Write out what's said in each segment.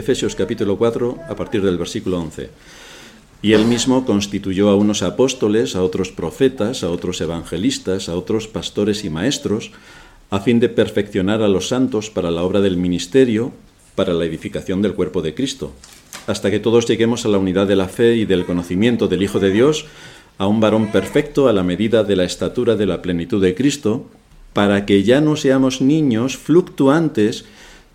Efesios capítulo 4 a partir del versículo 11. Y él mismo constituyó a unos apóstoles, a otros profetas, a otros evangelistas, a otros pastores y maestros, a fin de perfeccionar a los santos para la obra del ministerio, para la edificación del cuerpo de Cristo, hasta que todos lleguemos a la unidad de la fe y del conocimiento del Hijo de Dios, a un varón perfecto a la medida de la estatura de la plenitud de Cristo, para que ya no seamos niños fluctuantes,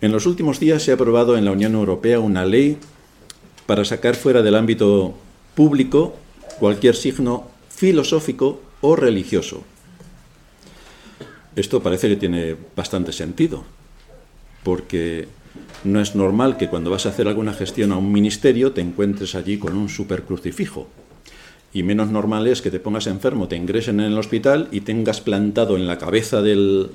En los últimos días se ha aprobado en la Unión Europea una ley para sacar fuera del ámbito público cualquier signo filosófico o religioso. Esto parece que tiene bastante sentido, porque no es normal que cuando vas a hacer alguna gestión a un ministerio te encuentres allí con un supercrucifijo y menos normal es que te pongas enfermo, te ingresen en el hospital y tengas plantado en la cabeza del,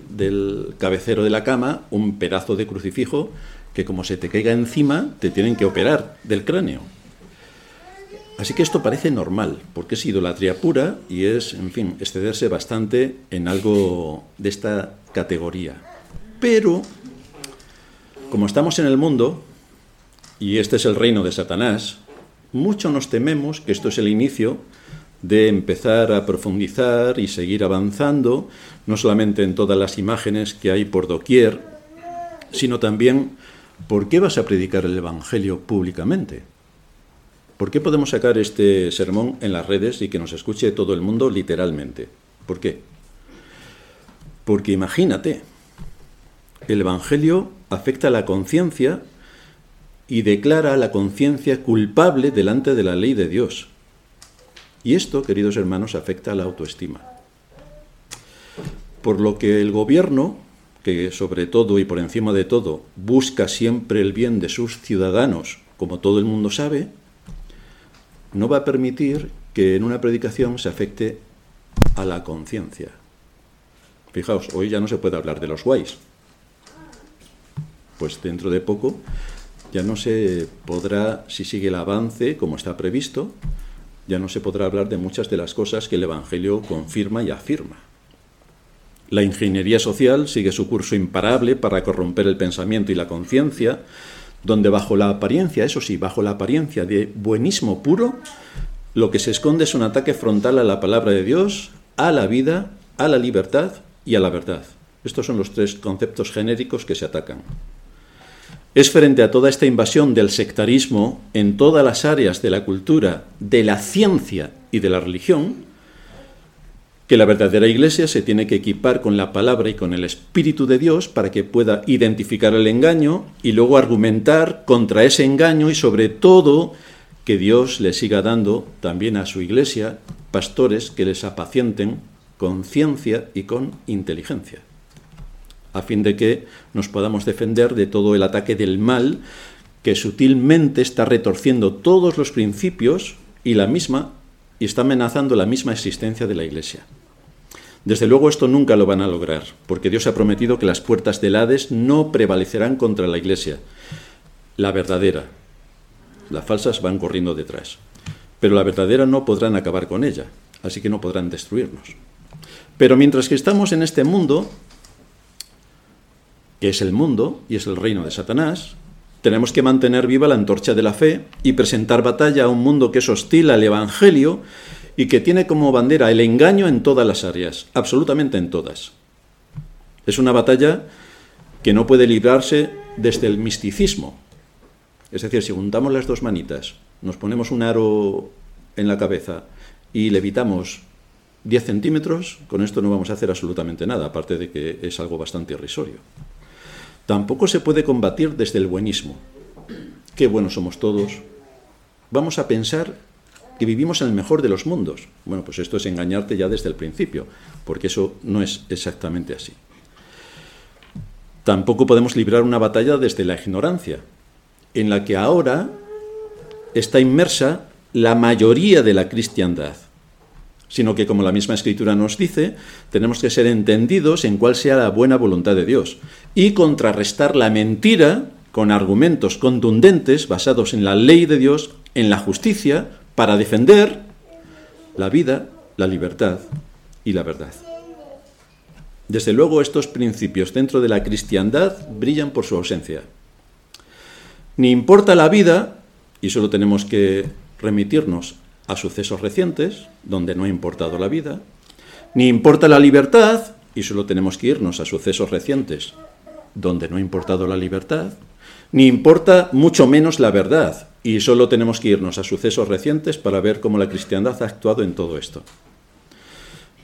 cabecero de la cama un pedazo de crucifijo que como se te caiga encima te tienen que operar del cráneo. Así que esto parece normal, porque es idolatría pura y es, en fin, excederse bastante en algo de esta categoría. Pero, como estamos en el mundo, y este es el reino de Satanás, mucho nos tememos que esto es el inicio de empezar a profundizar y seguir avanzando, no solamente en todas las imágenes que hay por doquier, sino también por qué vas a predicar el Evangelio públicamente. ¿Por qué podemos sacar este sermón en las redes y que nos escuche todo el mundo literalmente? ¿Por qué? Porque imagínate, el Evangelio afecta a la conciencia y declara a la conciencia culpable delante de la ley de Dios. Y esto, queridos hermanos, afecta a la autoestima. Por lo que el gobierno, que sobre todo y por encima de todo busca siempre el bien de sus ciudadanos, como todo el mundo sabe, no va a permitir que en una predicación se afecte a la conciencia. Fijaos, hoy ya no se puede hablar de los guays. Pues dentro de poco ya no se podrá, si sigue el avance como está previsto, ya no se podrá hablar de muchas de las cosas que el Evangelio confirma y afirma. La ingeniería social sigue su curso imparable para corromper el pensamiento y la conciencia, donde bajo la apariencia, eso sí, bajo la apariencia de buenismo puro, lo que se esconde es un ataque frontal a la palabra de Dios, a la vida, a la libertad y a la verdad. Estos son los tres conceptos genéricos que se atacan. Es frente a toda esta invasión del sectarismo en todas las áreas de la cultura, de la ciencia y de la religión, que la verdadera iglesia se tiene que equipar con la palabra y con el Espíritu de Dios para que pueda identificar el engaño y luego argumentar contra ese engaño y sobre todo que Dios le siga dando también a su iglesia pastores que les apacienten con ciencia y con inteligencia a fin de que nos podamos defender de todo el ataque del mal que sutilmente está retorciendo todos los principios y la misma y está amenazando la misma existencia de la Iglesia. Desde luego esto nunca lo van a lograr, porque Dios ha prometido que las puertas del Hades no prevalecerán contra la Iglesia, la verdadera. Las falsas van corriendo detrás, pero la verdadera no podrán acabar con ella, así que no podrán destruirnos. Pero mientras que estamos en este mundo, es el mundo y es el reino de Satanás, tenemos que mantener viva la antorcha de la fe y presentar batalla a un mundo que es hostil al Evangelio y que tiene como bandera el engaño en todas las áreas, absolutamente en todas. Es una batalla que no puede librarse desde el misticismo. Es decir, si juntamos las dos manitas, nos ponemos un aro en la cabeza y levitamos 10 centímetros, con esto no vamos a hacer absolutamente nada, aparte de que es algo bastante irrisorio. Tampoco se puede combatir desde el buenismo. Qué buenos somos todos. Vamos a pensar que vivimos en el mejor de los mundos. Bueno, pues esto es engañarte ya desde el principio, porque eso no es exactamente así. Tampoco podemos librar una batalla desde la ignorancia, en la que ahora está inmersa la mayoría de la cristiandad, sino que como la misma escritura nos dice, tenemos que ser entendidos en cuál sea la buena voluntad de Dios y contrarrestar la mentira con argumentos contundentes basados en la ley de Dios, en la justicia, para defender la vida, la libertad y la verdad. Desde luego estos principios dentro de la cristiandad brillan por su ausencia. Ni importa la vida, y solo tenemos que remitirnos a sucesos recientes, donde no ha importado la vida, ni importa la libertad, y solo tenemos que irnos a sucesos recientes, donde no ha importado la libertad, ni importa mucho menos la verdad, y solo tenemos que irnos a sucesos recientes para ver cómo la cristiandad ha actuado en todo esto.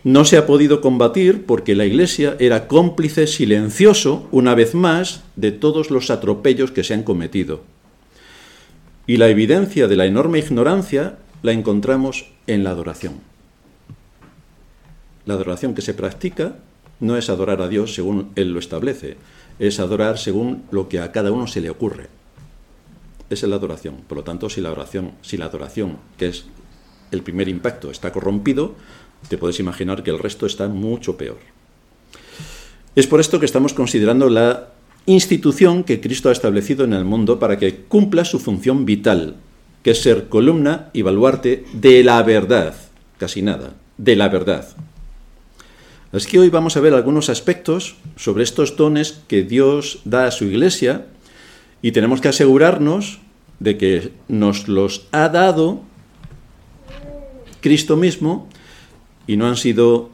No se ha podido combatir porque la Iglesia era cómplice silencioso, una vez más, de todos los atropellos que se han cometido. Y la evidencia de la enorme ignorancia la encontramos en la adoración. La adoración que se practica no es adorar a Dios según Él lo establece, es adorar según lo que a cada uno se le ocurre. Esa es la adoración. Por lo tanto, si la adoración, si la adoración, que es el primer impacto, está corrompido, te puedes imaginar que el resto está mucho peor. Es por esto que estamos considerando la institución que Cristo ha establecido en el mundo para que cumpla su función vital, que ser columna y baluarte de la verdad, casi nada, de la verdad. Así que hoy vamos a ver algunos aspectos sobre estos dones que Dios da a su iglesia y tenemos que asegurarnos de que nos los ha dado Cristo mismo y no han sido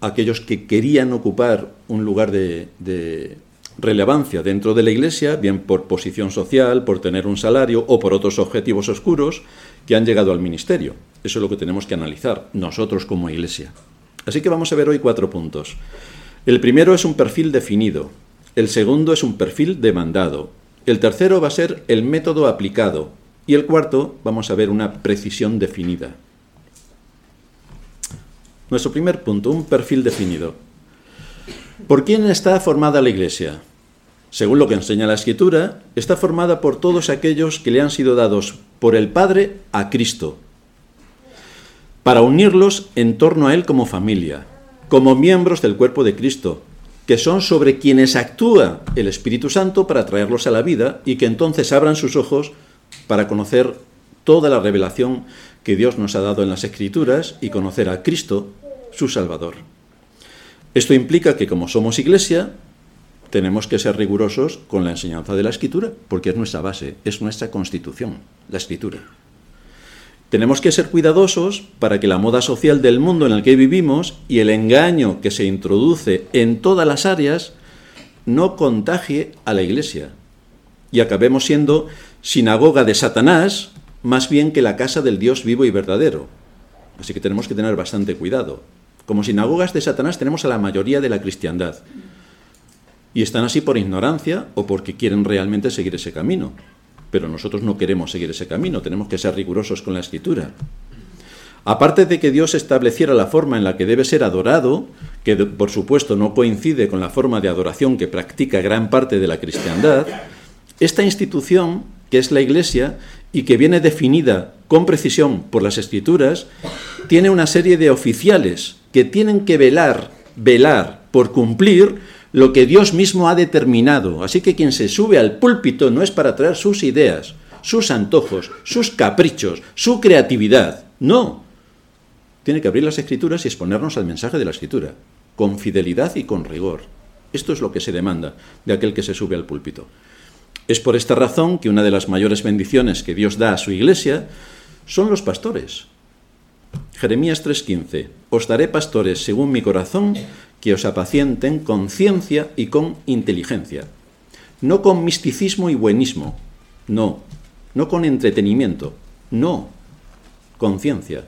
aquellos que querían ocupar un lugar de, relevancia dentro de la Iglesia, bien por posición social, por tener un salario o por otros objetivos oscuros, que han llegado al ministerio. Eso es lo que tenemos que analizar nosotros como Iglesia. Así que vamos a ver hoy cuatro puntos. El primero es un perfil definido, el segundo es un perfil demandado, el tercero va a ser el método aplicado y el cuarto vamos a ver una precisión definida. Nuestro primer punto, un perfil definido. ¿Por quién está formada la Iglesia? Según lo que enseña la Escritura, está formada por todos aquellos que le han sido dados por el Padre a Cristo, para unirlos en torno a Él como familia, como miembros del cuerpo de Cristo, que son sobre quienes actúa el Espíritu Santo para traerlos a la vida y que entonces abran sus ojos para conocer toda la revelación que Dios nos ha dado en las Escrituras y conocer a Cristo, su Salvador. Esto implica que como somos iglesia, tenemos que ser rigurosos con la enseñanza de la Escritura, porque es nuestra base, es nuestra constitución, la Escritura. Tenemos que ser cuidadosos para que la moda social del mundo en el que vivimos y el engaño que se introduce en todas las áreas no contagie a la Iglesia y acabemos siendo sinagoga de Satanás más bien que la casa del Dios vivo y verdadero. Así que tenemos que tener bastante cuidado. Como sinagogas de Satanás tenemos a la mayoría de la cristiandad. Y están así por ignorancia o porque quieren realmente seguir ese camino. Pero nosotros no queremos seguir ese camino, tenemos que ser rigurosos con la escritura. Aparte de que Dios estableciera la forma en la que debe ser adorado, que por supuesto no coincide con la forma de adoración que practica gran parte de la cristiandad, esta institución, que es la Iglesia, y que viene definida con precisión por las escrituras, tiene una serie de oficiales que tienen que velar, velar por cumplir lo que Dios mismo ha determinado. Así que quien se sube al púlpito no es para traer sus ideas, sus antojos, sus caprichos, su creatividad. No. Tiene que abrir las escrituras y exponernos al mensaje de la escritura, con fidelidad y con rigor. Esto es lo que se demanda de aquel que se sube al púlpito. Es por esta razón que una de las mayores bendiciones que Dios da a su iglesia son los pastores. Jeremías 3:15 Os daré pastores según mi corazón que os apacienten con ciencia y con inteligencia, no con misticismo y buenismo, no, no con entretenimiento, no, con ciencia.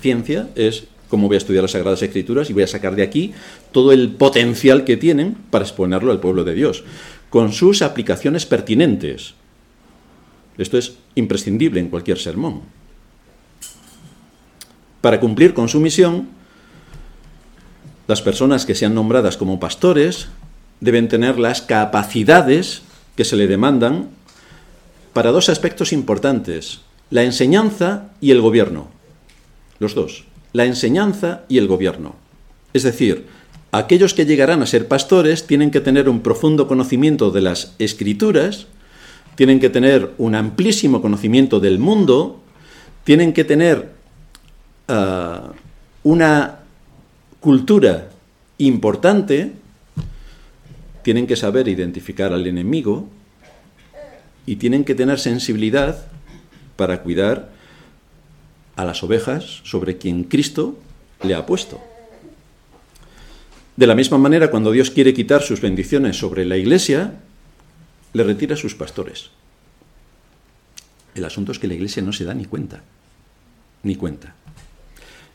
Ciencia es cómo voy a estudiar las Sagradas Escrituras y voy a sacar de aquí todo el potencial que tienen para exponerlo al pueblo de Dios con sus aplicaciones pertinentes. Esto es imprescindible en cualquier sermón. Para cumplir con su misión, las personas que sean nombradas como pastores deben tener las capacidades que se le demandan para dos aspectos importantes, la enseñanza y el gobierno. Los dos, la enseñanza y el gobierno. Es decir, aquellos que llegarán a ser pastores tienen que tener un profundo conocimiento de las escrituras, tienen que tener un amplísimo conocimiento del mundo, tienen que tener ah, una cultura importante, tienen que saber identificar al enemigo y tienen que tener sensibilidad para cuidar a las ovejas sobre quien Cristo le ha puesto. De la misma manera, cuando Dios quiere quitar sus bendiciones sobre la iglesia, le retira a sus pastores. El asunto es que la iglesia no se da ni cuenta, ni cuenta.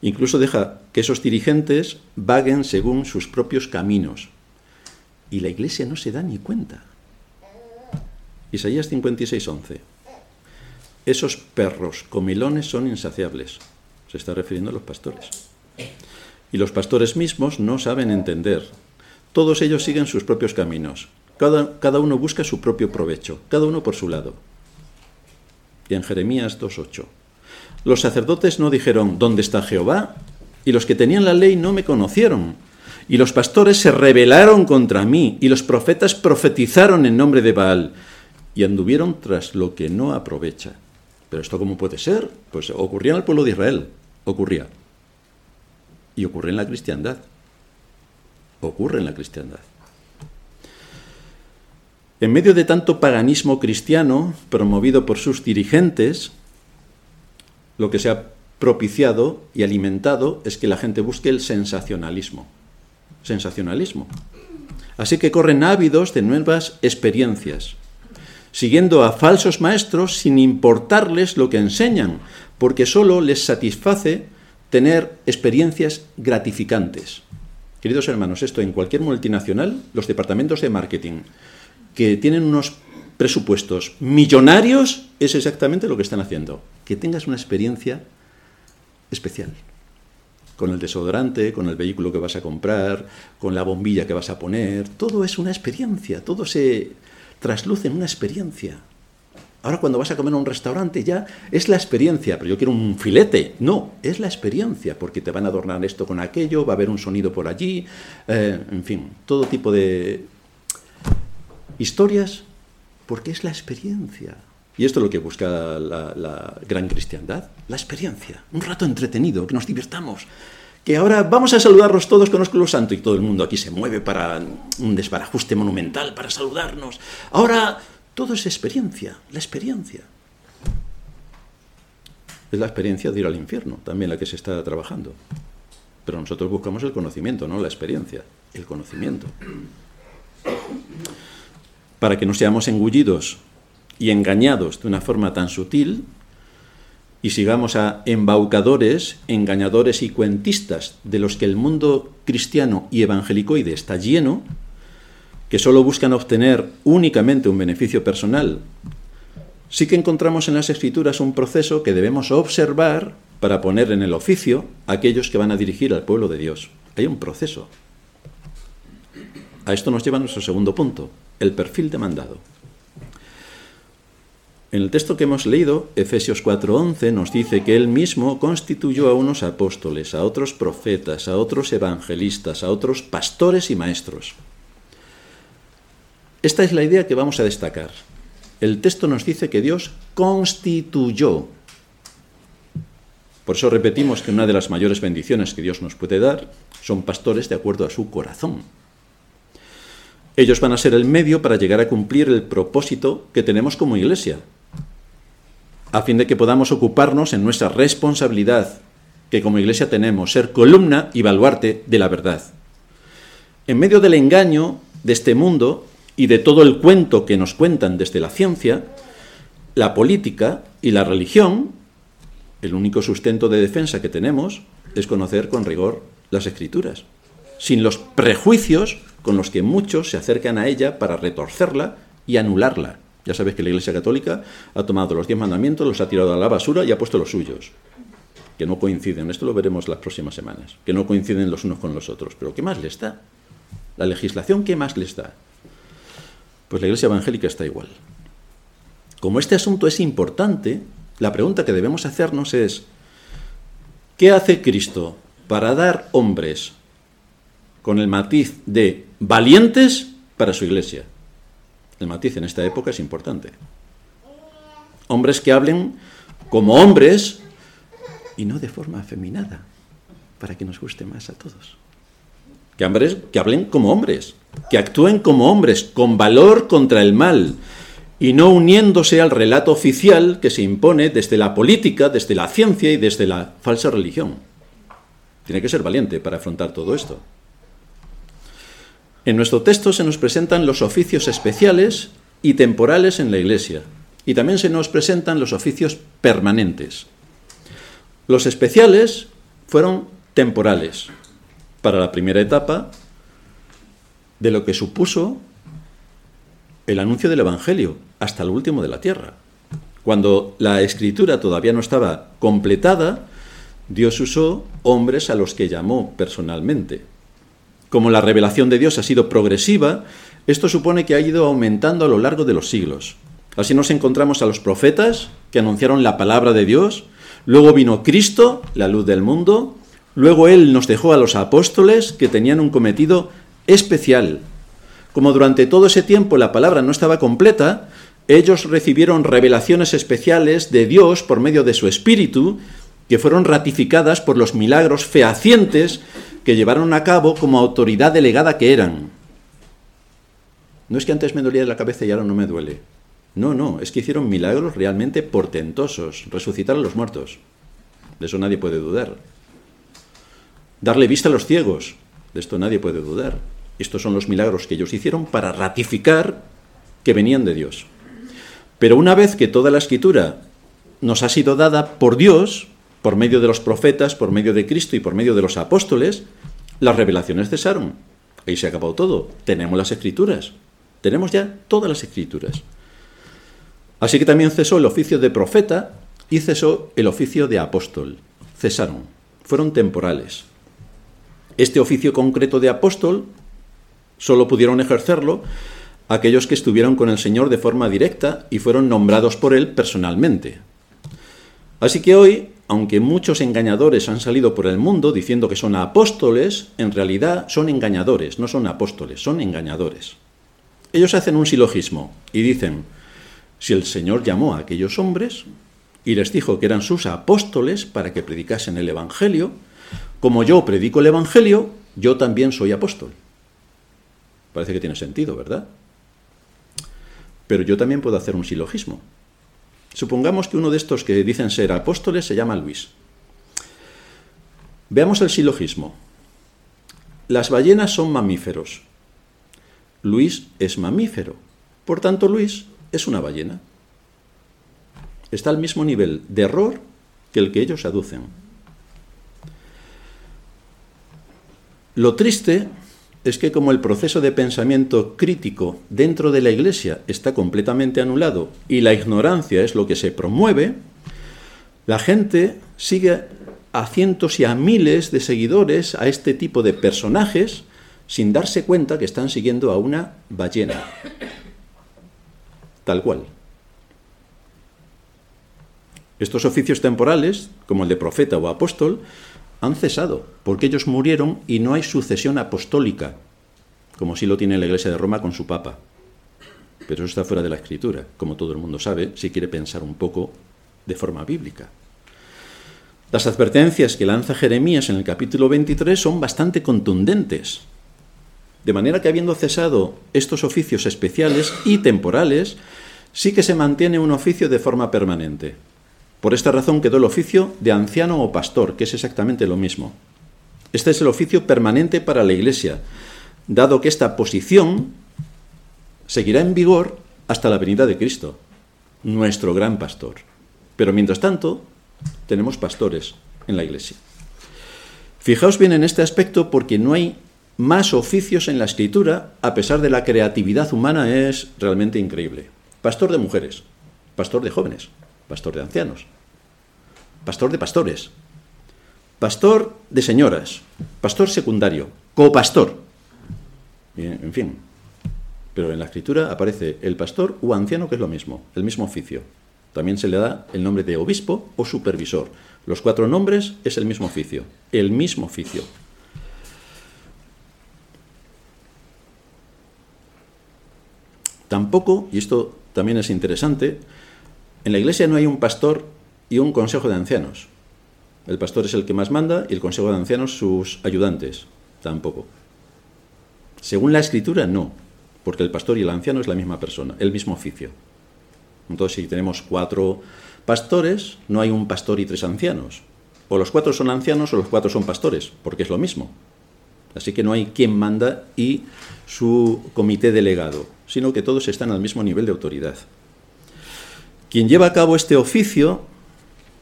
Incluso deja que esos dirigentes vaguen según sus propios caminos. Y la iglesia no se da ni cuenta. Isaías 56, 11. Esos perros comilones son insaciables. Se está refiriendo a los pastores. Y los pastores mismos no saben entender. Todos ellos siguen sus propios caminos. Cada, cada uno busca su propio provecho, cada uno por su lado. Y en Jeremías 2.8. Los sacerdotes no dijeron, ¿dónde está Jehová? Y los que tenían la ley no me conocieron. Y los pastores se rebelaron contra mí, y los profetas profetizaron en nombre de Baal, y anduvieron tras lo que no aprovecha. Pero esto cómo puede ser? Pues ocurría en el pueblo de Israel, ocurría. Y ocurre en la cristiandad. Ocurre en la cristiandad. En medio de tanto paganismo cristiano promovido por sus dirigentes, lo que se ha propiciado y alimentado es que la gente busque el sensacionalismo. Sensacionalismo. Así que corren ávidos de nuevas experiencias, siguiendo a falsos maestros sin importarles lo que enseñan, porque solo les satisface tener experiencias gratificantes. Queridos hermanos, esto en cualquier multinacional, los departamentos de marketing que tienen unos presupuestos millonarios es exactamente lo que están haciendo que tengas una experiencia especial. Con el desodorante, con el vehículo que vas a comprar, con la bombilla que vas a poner, todo es una experiencia, todo se trasluce en una experiencia. Ahora cuando vas a comer a un restaurante ya es la experiencia, pero yo quiero un filete. No, es la experiencia, porque te van a adornar esto con aquello, va a haber un sonido por allí, eh, en fin, todo tipo de historias, porque es la experiencia. Y esto es lo que busca la, gran cristiandad, la experiencia, un rato entretenido, que nos divirtamos. Que ahora vamos a saludarnos todos con los santo y todo el mundo aquí se mueve para un desbarajuste monumental, para saludarnos. Ahora todo es experiencia, la experiencia. Es la experiencia de ir al infierno, también la que se está trabajando. Pero nosotros buscamos el conocimiento, no la experiencia, el conocimiento. Para que no seamos engullidos y engañados de una forma tan sutil, y sigamos a embaucadores, engañadores y cuentistas de los que el mundo cristiano y evangelicoide está lleno, que solo buscan obtener únicamente un beneficio personal, sí que encontramos en las escrituras un proceso que debemos observar para poner en el oficio a aquellos que van a dirigir al pueblo de Dios. Hay un proceso. A esto nos lleva nuestro segundo punto, el perfil demandado. En el texto que hemos leído, Efesios 4:11, nos dice que Él mismo constituyó a unos apóstoles, a otros profetas, a otros evangelistas, a otros pastores y maestros. Esta es la idea que vamos a destacar. El texto nos dice que Dios constituyó. Por eso repetimos que una de las mayores bendiciones que Dios nos puede dar son pastores de acuerdo a su corazón. Ellos van a ser el medio para llegar a cumplir el propósito que tenemos como iglesia, a fin de que podamos ocuparnos en nuestra responsabilidad que como iglesia tenemos, ser columna y baluarte de la verdad. En medio del engaño de este mundo y de todo el cuento que nos cuentan desde la ciencia, la política y la religión, el único sustento de defensa que tenemos es conocer con rigor las escrituras, sin los prejuicios con los que muchos se acercan a ella para retorcerla y anularla. Ya sabes que la Iglesia Católica ha tomado los diez mandamientos, los ha tirado a la basura y ha puesto los suyos, que no coinciden. Esto lo veremos las próximas semanas, que no coinciden los unos con los otros. Pero ¿qué más le está? La legislación, ¿qué más les da? Pues la Iglesia Evangélica está igual. Como este asunto es importante, la pregunta que debemos hacernos es, ¿qué hace Cristo para dar hombres con el matiz de valientes para su iglesia? El matiz en esta época es importante. Hombres que hablen como hombres y no de forma afeminada, para que nos guste más a todos. Que, hombres, que hablen como hombres, que actúen como hombres, con valor contra el mal, y no uniéndose al relato oficial que se impone desde la política, desde la ciencia y desde la falsa religión. Tiene que ser valiente para afrontar todo esto. En nuestro texto se nos presentan los oficios especiales y temporales en la Iglesia, y también se nos presentan los oficios permanentes. Los especiales fueron temporales para la primera etapa de lo que supuso el anuncio del Evangelio hasta el último de la tierra. Cuando la escritura todavía no estaba completada, Dios usó hombres a los que llamó personalmente. Como la revelación de Dios ha sido progresiva, esto supone que ha ido aumentando a lo largo de los siglos. Así nos encontramos a los profetas que anunciaron la palabra de Dios, luego vino Cristo, la luz del mundo, luego Él nos dejó a los apóstoles que tenían un cometido especial. Como durante todo ese tiempo la palabra no estaba completa, ellos recibieron revelaciones especiales de Dios por medio de su Espíritu, que fueron ratificadas por los milagros fehacientes que llevaron a cabo como autoridad delegada que eran. No es que antes me dolía la cabeza y ahora no me duele. No, no, es que hicieron milagros realmente portentosos, resucitar a los muertos. De eso nadie puede dudar. Darle vista a los ciegos, de esto nadie puede dudar. Estos son los milagros que ellos hicieron para ratificar que venían de Dios. Pero una vez que toda la escritura nos ha sido dada por Dios, por medio de los profetas, por medio de Cristo y por medio de los apóstoles, las revelaciones cesaron. Ahí se acabado todo. Tenemos las escrituras. Tenemos ya todas las escrituras. Así que también cesó el oficio de profeta y cesó el oficio de apóstol. Cesaron. Fueron temporales. Este oficio concreto de apóstol solo pudieron ejercerlo aquellos que estuvieron con el Señor de forma directa y fueron nombrados por Él personalmente. Así que hoy, aunque muchos engañadores han salido por el mundo diciendo que son apóstoles, en realidad son engañadores, no son apóstoles, son engañadores. Ellos hacen un silogismo y dicen, si el Señor llamó a aquellos hombres y les dijo que eran sus apóstoles para que predicasen el Evangelio, como yo predico el Evangelio, yo también soy apóstol. Parece que tiene sentido, ¿verdad? Pero yo también puedo hacer un silogismo. Supongamos que uno de estos que dicen ser apóstoles se llama Luis. Veamos el silogismo. Las ballenas son mamíferos. Luis es mamífero. Por tanto, Luis es una ballena. Está al mismo nivel de error que el que ellos aducen. Lo triste es que como el proceso de pensamiento crítico dentro de la Iglesia está completamente anulado y la ignorancia es lo que se promueve, la gente sigue a cientos y a miles de seguidores a este tipo de personajes sin darse cuenta que están siguiendo a una ballena. Tal cual. Estos oficios temporales, como el de profeta o apóstol, han cesado, porque ellos murieron y no hay sucesión apostólica, como sí lo tiene la Iglesia de Roma con su Papa. Pero eso está fuera de la Escritura, como todo el mundo sabe, si quiere pensar un poco de forma bíblica. Las advertencias que lanza Jeremías en el capítulo 23 son bastante contundentes. De manera que habiendo cesado estos oficios especiales y temporales, sí que se mantiene un oficio de forma permanente. Por esta razón quedó el oficio de anciano o pastor, que es exactamente lo mismo. Este es el oficio permanente para la Iglesia, dado que esta posición seguirá en vigor hasta la venida de Cristo, nuestro gran pastor. Pero mientras tanto, tenemos pastores en la Iglesia. Fijaos bien en este aspecto porque no hay más oficios en la escritura, a pesar de la creatividad humana, es realmente increíble. Pastor de mujeres, pastor de jóvenes, pastor de ancianos, pastor de pastores, pastor de señoras, pastor secundario, copastor. en fin. Pero en la escritura aparece el pastor o anciano, que es lo mismo, el mismo oficio. También se le da el nombre de obispo o supervisor. Los cuatro nombres es el mismo oficio, el mismo oficio. Tampoco, y esto también es interesante, en la iglesia no hay un pastor y un consejo de ancianos. El pastor es el que más manda y el consejo de ancianos sus ayudantes. Tampoco. Según la escritura, no, porque el pastor y el anciano es la misma persona, el mismo oficio. Entonces, si tenemos cuatro pastores, no hay un pastor y tres ancianos. O los cuatro son ancianos o los cuatro son pastores, porque es lo mismo. Así que no hay quien manda y su comité delegado, sino que todos están al mismo nivel de autoridad. Quien lleva a cabo este oficio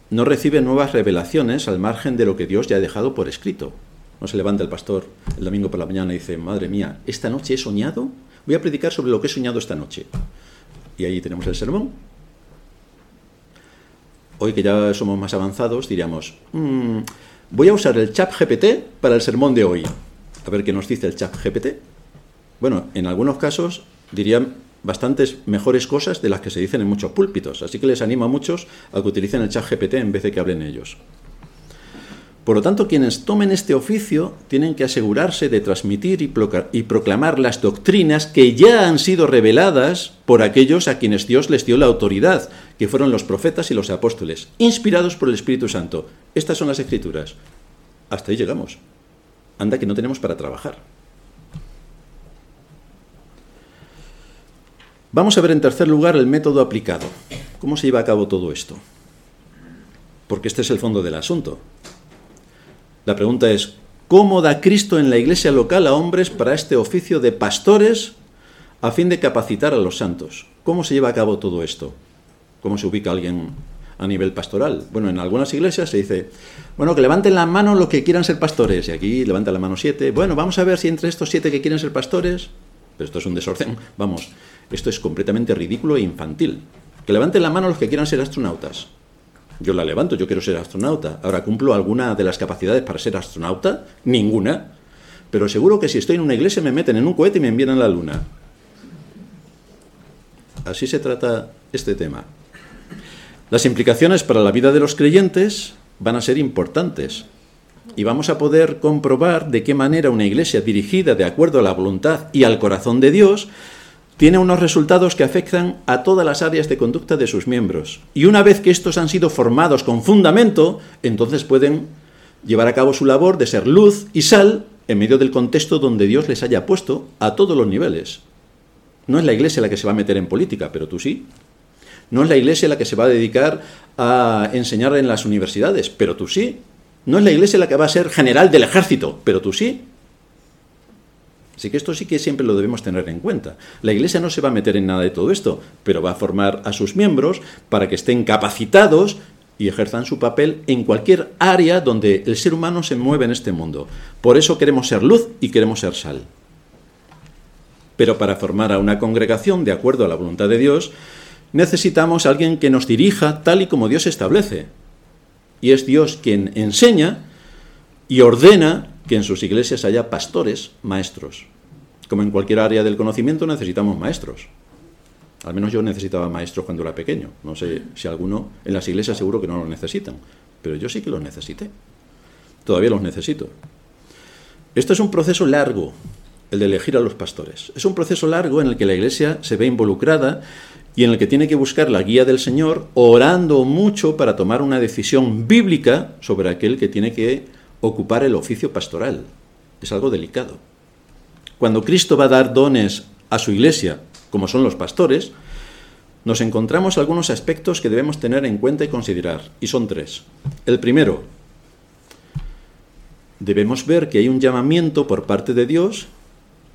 no recibe nuevas revelaciones al margen de lo que Dios ya ha dejado por escrito. No se levanta el pastor el domingo por la mañana y dice, madre mía, esta noche he soñado, voy a predicar sobre lo que he soñado esta noche. Y ahí tenemos el sermón. Hoy que ya somos más avanzados, diríamos, mm, voy a usar el chat GPT para el sermón de hoy. A ver qué nos dice el chat GPT. Bueno, en algunos casos dirían bastantes mejores cosas de las que se dicen en muchos púlpitos. Así que les animo a muchos a que utilicen el chat GPT en vez de que hablen ellos. Por lo tanto, quienes tomen este oficio tienen que asegurarse de transmitir y proclamar las doctrinas que ya han sido reveladas por aquellos a quienes Dios les dio la autoridad, que fueron los profetas y los apóstoles, inspirados por el Espíritu Santo. Estas son las escrituras. Hasta ahí llegamos. Anda que no tenemos para trabajar. Vamos a ver en tercer lugar el método aplicado. ¿Cómo se lleva a cabo todo esto? Porque este es el fondo del asunto. La pregunta es, ¿cómo da Cristo en la iglesia local a hombres para este oficio de pastores a fin de capacitar a los santos? ¿Cómo se lleva a cabo todo esto? ¿Cómo se ubica alguien a nivel pastoral? Bueno, en algunas iglesias se dice, bueno, que levanten la mano los que quieran ser pastores. Y aquí levanta la mano siete. Bueno, vamos a ver si entre estos siete que quieren ser pastores, pero esto es un desorden, vamos, esto es completamente ridículo e infantil. Que levanten la mano los que quieran ser astronautas. Yo la levanto, yo quiero ser astronauta. Ahora, ¿cumplo alguna de las capacidades para ser astronauta? Ninguna. Pero seguro que si estoy en una iglesia me meten en un cohete y me envían a la luna. Así se trata este tema. Las implicaciones para la vida de los creyentes van a ser importantes y vamos a poder comprobar de qué manera una iglesia dirigida de acuerdo a la voluntad y al corazón de Dios tiene unos resultados que afectan a todas las áreas de conducta de sus miembros. Y una vez que estos han sido formados con fundamento, entonces pueden llevar a cabo su labor de ser luz y sal en medio del contexto donde Dios les haya puesto a todos los niveles. No es la iglesia la que se va a meter en política, pero tú sí. No es la iglesia la que se va a dedicar a enseñar en las universidades, pero tú sí. No es la iglesia la que va a ser general del ejército, pero tú sí. Así que esto sí que siempre lo debemos tener en cuenta. La Iglesia no se va a meter en nada de todo esto, pero va a formar a sus miembros para que estén capacitados y ejerzan su papel en cualquier área donde el ser humano se mueve en este mundo. Por eso queremos ser luz y queremos ser sal. Pero para formar a una congregación de acuerdo a la voluntad de Dios, necesitamos a alguien que nos dirija tal y como Dios establece. Y es Dios quien enseña y ordena que en sus iglesias haya pastores, maestros. Como en cualquier área del conocimiento necesitamos maestros. Al menos yo necesitaba maestros cuando era pequeño. No sé si alguno en las iglesias seguro que no los necesitan, pero yo sí que los necesité. Todavía los necesito. Esto es un proceso largo, el de elegir a los pastores. Es un proceso largo en el que la iglesia se ve involucrada y en el que tiene que buscar la guía del Señor, orando mucho para tomar una decisión bíblica sobre aquel que tiene que ocupar el oficio pastoral. Es algo delicado. Cuando Cristo va a dar dones a su iglesia, como son los pastores, nos encontramos algunos aspectos que debemos tener en cuenta y considerar, y son tres. El primero, debemos ver que hay un llamamiento por parte de Dios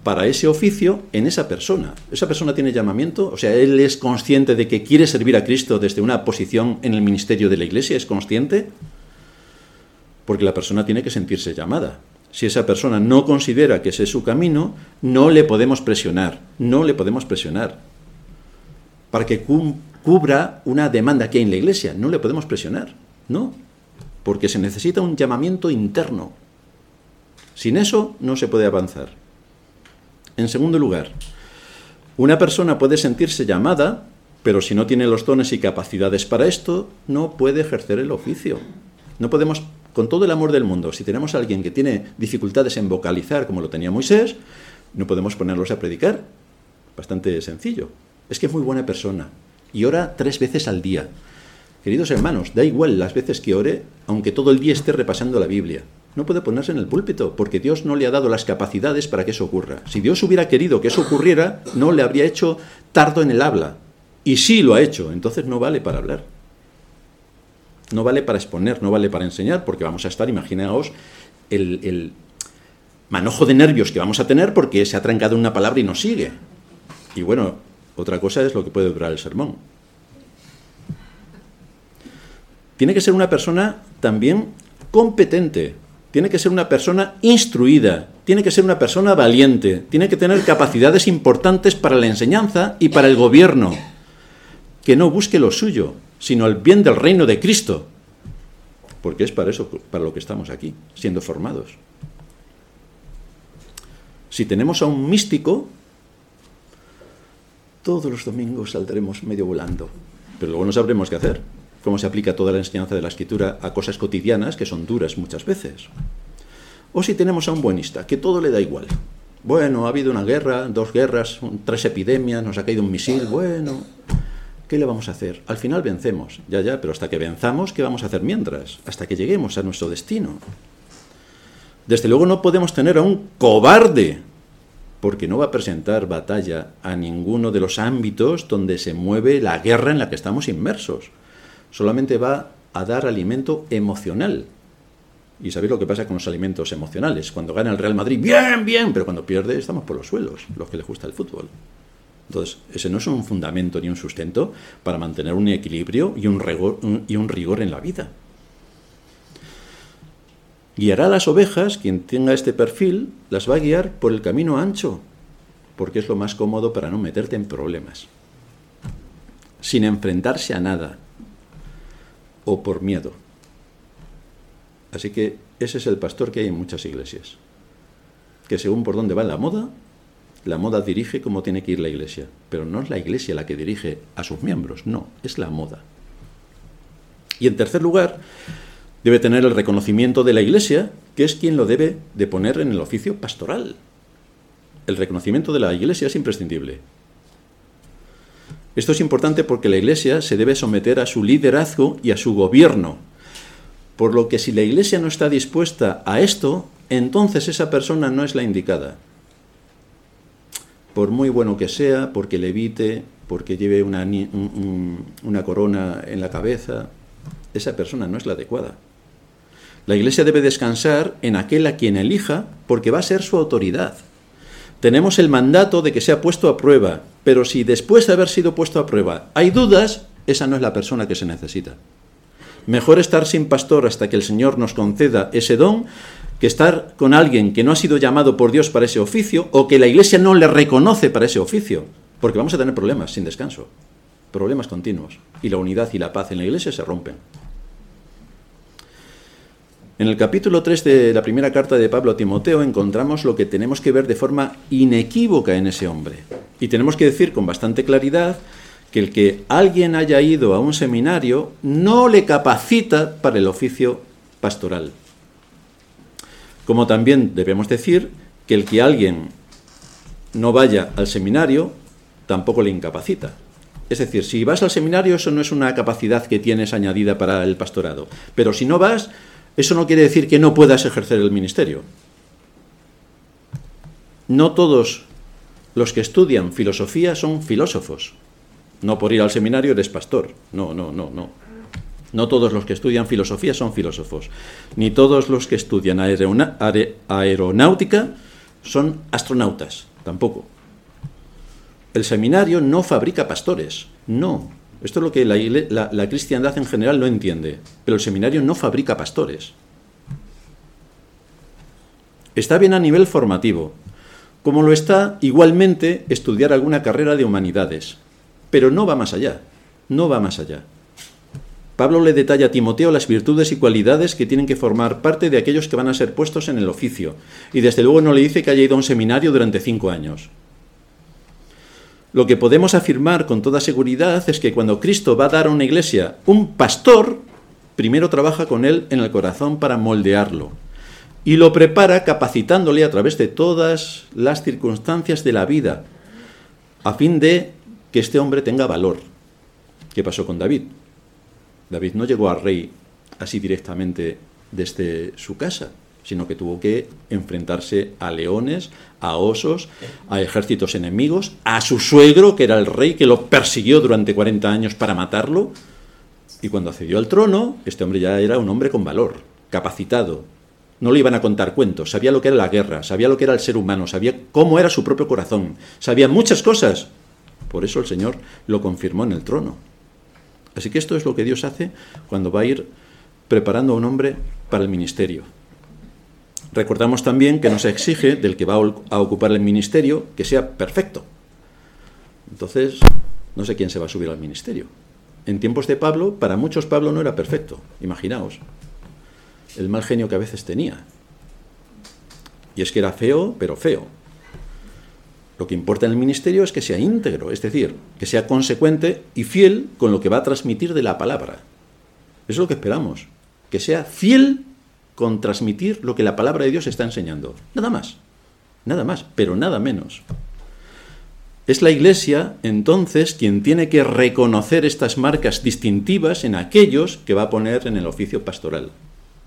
para ese oficio en esa persona. Esa persona tiene llamamiento, o sea, él es consciente de que quiere servir a Cristo desde una posición en el ministerio de la iglesia, es consciente porque la persona tiene que sentirse llamada. Si esa persona no considera que ese es su camino, no le podemos presionar, no le podemos presionar. Para que cubra una demanda que hay en la iglesia, no le podemos presionar, no, porque se necesita un llamamiento interno. Sin eso no se puede avanzar. En segundo lugar, una persona puede sentirse llamada, pero si no tiene los dones y capacidades para esto, no puede ejercer el oficio. No podemos, con todo el amor del mundo, si tenemos a alguien que tiene dificultades en vocalizar, como lo tenía Moisés, no podemos ponerlos a predicar. Bastante sencillo. Es que es muy buena persona y ora tres veces al día. Queridos hermanos, da igual las veces que ore, aunque todo el día esté repasando la Biblia. No puede ponerse en el púlpito, porque Dios no le ha dado las capacidades para que eso ocurra. Si Dios hubiera querido que eso ocurriera, no le habría hecho tardo en el habla. Y sí lo ha hecho, entonces no vale para hablar. No vale para exponer, no vale para enseñar, porque vamos a estar, imaginaos, el, manojo de nervios que vamos a tener porque se ha trancado una palabra y no sigue. Y bueno, otra cosa es lo que puede durar el sermón. Tiene que ser una persona también competente, tiene que ser una persona instruida, tiene que ser una persona valiente, tiene que tener capacidades importantes para la enseñanza y para el gobierno, que no busque lo suyo, sino el bien del reino de Cristo, porque es para eso, para lo que estamos aquí, siendo formados. Si tenemos a un místico, todos los domingos saldremos medio volando, pero luego no sabremos qué hacer cómo se aplica toda la enseñanza de la escritura a cosas cotidianas que son duras muchas veces. O si tenemos a un buenista, que todo le da igual. Bueno, ha habido una guerra, dos guerras, tres epidemias, nos ha caído un misil, bueno, ¿qué le vamos a hacer? Al final vencemos, ya, ya, pero hasta que venzamos, ¿qué vamos a hacer mientras? Hasta que lleguemos a nuestro destino. Desde luego no podemos tener a un cobarde, porque no va a presentar batalla a ninguno de los ámbitos donde se mueve la guerra en la que estamos inmersos solamente va a dar alimento emocional. Y sabéis lo que pasa con los alimentos emocionales. Cuando gana el Real Madrid, bien, bien, pero cuando pierde estamos por los suelos, los que les gusta el fútbol. Entonces, ese no es un fundamento ni un sustento para mantener un equilibrio y un, rigor, y un rigor en la vida. Guiará a las ovejas, quien tenga este perfil, las va a guiar por el camino ancho, porque es lo más cómodo para no meterte en problemas. Sin enfrentarse a nada, o por miedo. Así que ese es el pastor que hay en muchas iglesias. Que según por dónde va la moda, la moda dirige cómo tiene que ir la iglesia. Pero no es la iglesia la que dirige a sus miembros, no, es la moda. Y en tercer lugar, debe tener el reconocimiento de la iglesia, que es quien lo debe de poner en el oficio pastoral. El reconocimiento de la iglesia es imprescindible. Esto es importante porque la Iglesia se debe someter a su liderazgo y a su gobierno. Por lo que si la Iglesia no está dispuesta a esto, entonces esa persona no es la indicada. Por muy bueno que sea, porque levite, porque lleve una, una corona en la cabeza, esa persona no es la adecuada. La Iglesia debe descansar en aquel a quien elija porque va a ser su autoridad. Tenemos el mandato de que sea puesto a prueba, pero si después de haber sido puesto a prueba hay dudas, esa no es la persona que se necesita. Mejor estar sin pastor hasta que el Señor nos conceda ese don que estar con alguien que no ha sido llamado por Dios para ese oficio o que la iglesia no le reconoce para ese oficio, porque vamos a tener problemas sin descanso, problemas continuos, y la unidad y la paz en la iglesia se rompen. En el capítulo 3 de la primera carta de Pablo a Timoteo encontramos lo que tenemos que ver de forma inequívoca en ese hombre. Y tenemos que decir con bastante claridad que el que alguien haya ido a un seminario no le capacita para el oficio pastoral. Como también debemos decir que el que alguien no vaya al seminario tampoco le incapacita. Es decir, si vas al seminario eso no es una capacidad que tienes añadida para el pastorado. Pero si no vas, eso no quiere decir que no puedas ejercer el ministerio. No todos los que estudian filosofía son filósofos. No por ir al seminario eres pastor. No, no, no, no. No todos los que estudian filosofía son filósofos. Ni todos los que estudian aeronáutica son astronautas. Tampoco. El seminario no fabrica pastores. No. Esto es lo que la, la, cristiandad en general no entiende. Pero el seminario no fabrica pastores. Está bien a nivel formativo, como lo está igualmente estudiar alguna carrera de humanidades, pero no va más allá, no va más allá. Pablo le detalla a Timoteo las virtudes y cualidades que tienen que formar parte de aquellos que van a ser puestos en el oficio. Y desde luego no le dice que haya ido a un seminario durante cinco años. Lo que podemos afirmar con toda seguridad es que cuando Cristo va a dar a una iglesia un pastor, primero trabaja con él en el corazón para moldearlo y lo prepara capacitándole a través de todas las circunstancias de la vida, a fin de que este hombre tenga valor. ¿Qué pasó con David? David no llegó al rey así directamente desde su casa, sino que tuvo que enfrentarse a leones, a osos, a ejércitos enemigos, a su suegro, que era el rey que lo persiguió durante 40 años para matarlo, y cuando accedió al trono, este hombre ya era un hombre con valor, capacitado. No le iban a contar cuentos, sabía lo que era la guerra, sabía lo que era el ser humano, sabía cómo era su propio corazón, sabía muchas cosas. Por eso el Señor lo confirmó en el trono. Así que esto es lo que Dios hace cuando va a ir preparando a un hombre para el ministerio. Recordamos también que nos exige del que va a ocupar el ministerio que sea perfecto. Entonces, no sé quién se va a subir al ministerio. En tiempos de Pablo, para muchos Pablo no era perfecto, imaginaos. El mal genio que a veces tenía. Y es que era feo, pero feo. Lo que importa en el ministerio es que sea íntegro, es decir, que sea consecuente y fiel con lo que va a transmitir de la palabra. Eso es lo que esperamos, que sea fiel con transmitir lo que la palabra de Dios está enseñando. Nada más, nada más, pero nada menos. Es la Iglesia, entonces, quien tiene que reconocer estas marcas distintivas en aquellos que va a poner en el oficio pastoral.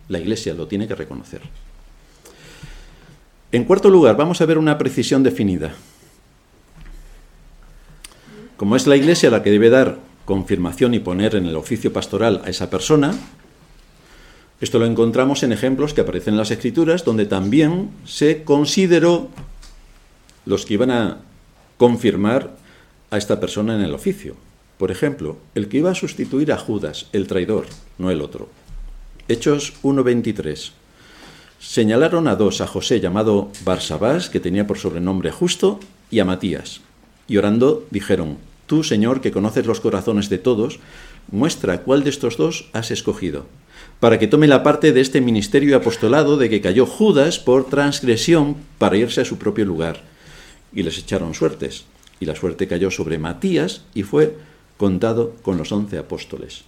La Iglesia lo tiene que reconocer. En cuarto lugar, vamos a ver una precisión definida. Como es la Iglesia la que debe dar confirmación y poner en el oficio pastoral a esa persona, esto lo encontramos en ejemplos que aparecen en las Escrituras, donde también se consideró los que iban a confirmar a esta persona en el oficio. Por ejemplo, el que iba a sustituir a Judas, el traidor, no el otro. Hechos 1.23. Señalaron a dos, a José llamado Barsabás, que tenía por sobrenombre Justo, y a Matías. Y orando dijeron, Tú, Señor, que conoces los corazones de todos, muestra cuál de estos dos has escogido para que tome la parte de este ministerio y apostolado de que cayó Judas por transgresión para irse a su propio lugar. Y les echaron suertes. Y la suerte cayó sobre Matías y fue contado con los once apóstoles.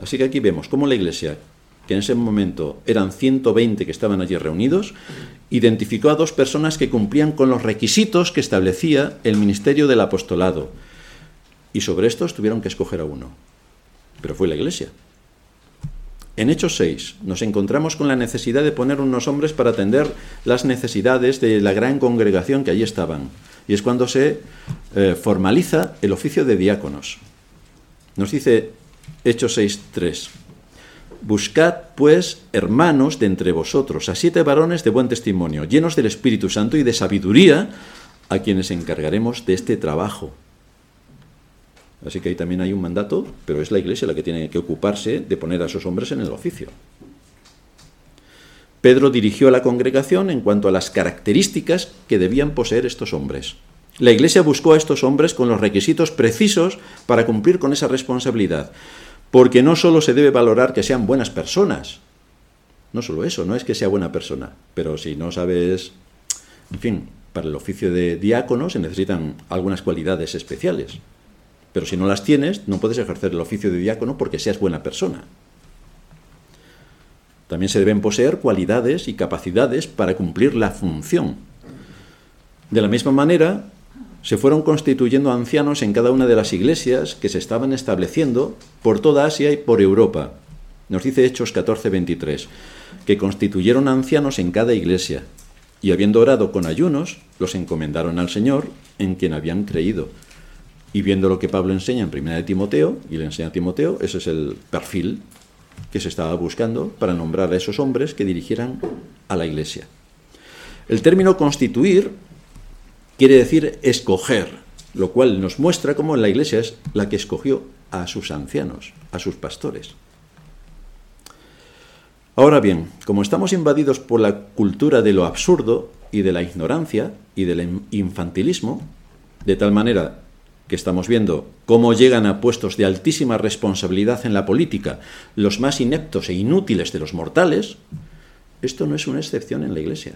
Así que aquí vemos cómo la iglesia, que en ese momento eran 120 que estaban allí reunidos, identificó a dos personas que cumplían con los requisitos que establecía el ministerio del apostolado. Y sobre estos tuvieron que escoger a uno. Pero fue la iglesia. En Hechos 6 nos encontramos con la necesidad de poner unos hombres para atender las necesidades de la gran congregación que allí estaban. Y es cuando se eh, formaliza el oficio de diáconos. Nos dice Hechos 6.3. Buscad, pues, hermanos de entre vosotros, a siete varones de buen testimonio, llenos del Espíritu Santo y de sabiduría, a quienes encargaremos de este trabajo. Así que ahí también hay un mandato, pero es la Iglesia la que tiene que ocuparse de poner a esos hombres en el oficio. Pedro dirigió a la congregación en cuanto a las características que debían poseer estos hombres. La Iglesia buscó a estos hombres con los requisitos precisos para cumplir con esa responsabilidad, porque no solo se debe valorar que sean buenas personas, no solo eso, no es que sea buena persona, pero si no sabes, en fin, para el oficio de diácono se necesitan algunas cualidades especiales. Pero si no las tienes, no puedes ejercer el oficio de diácono porque seas buena persona. También se deben poseer cualidades y capacidades para cumplir la función. De la misma manera, se fueron constituyendo ancianos en cada una de las iglesias que se estaban estableciendo por toda Asia y por Europa. Nos dice Hechos 14:23, que constituyeron ancianos en cada iglesia, y habiendo orado con ayunos, los encomendaron al Señor en quien habían creído. Y viendo lo que Pablo enseña en Primera de Timoteo, y le enseña a Timoteo, ese es el perfil que se estaba buscando para nombrar a esos hombres que dirigieran a la iglesia. El término constituir quiere decir escoger, lo cual nos muestra cómo la iglesia es la que escogió a sus ancianos, a sus pastores. Ahora bien, como estamos invadidos por la cultura de lo absurdo y de la ignorancia y del infantilismo, de tal manera que estamos viendo cómo llegan a puestos de altísima responsabilidad en la política los más ineptos e inútiles de los mortales, esto no es una excepción en la Iglesia.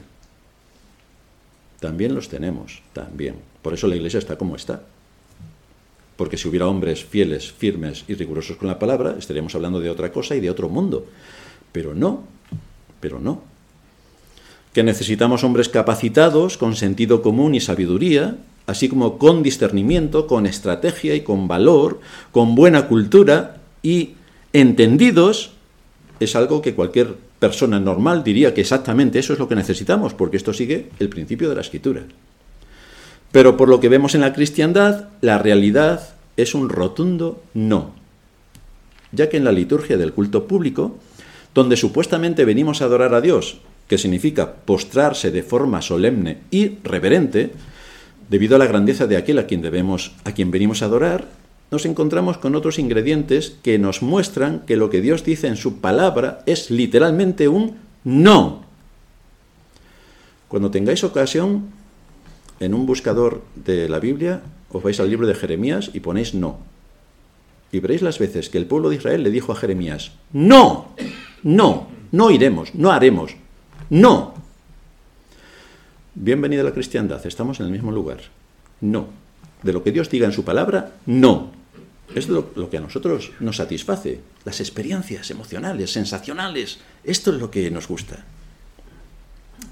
También los tenemos, también. Por eso la Iglesia está como está. Porque si hubiera hombres fieles, firmes y rigurosos con la palabra, estaríamos hablando de otra cosa y de otro mundo. Pero no, pero no. Que necesitamos hombres capacitados, con sentido común y sabiduría, así como con discernimiento, con estrategia y con valor, con buena cultura y entendidos, es algo que cualquier persona normal diría que exactamente eso es lo que necesitamos, porque esto sigue el principio de la escritura. Pero por lo que vemos en la cristiandad, la realidad es un rotundo no, ya que en la liturgia del culto público, donde supuestamente venimos a adorar a Dios, que significa postrarse de forma solemne y reverente, Debido a la grandeza de aquel a quien debemos, a quien venimos a adorar, nos encontramos con otros ingredientes que nos muestran que lo que Dios dice en su palabra es literalmente un no. Cuando tengáis ocasión, en un buscador de la Biblia, os vais al libro de Jeremías y ponéis no. Y veréis las veces que el pueblo de Israel le dijo a Jeremías, no, no, no iremos, no haremos, no. Bienvenida a la cristiandad, estamos en el mismo lugar. No. De lo que Dios diga en su palabra, no. Es lo, que a nosotros nos satisface. Las experiencias emocionales, sensacionales. Esto es lo que nos gusta.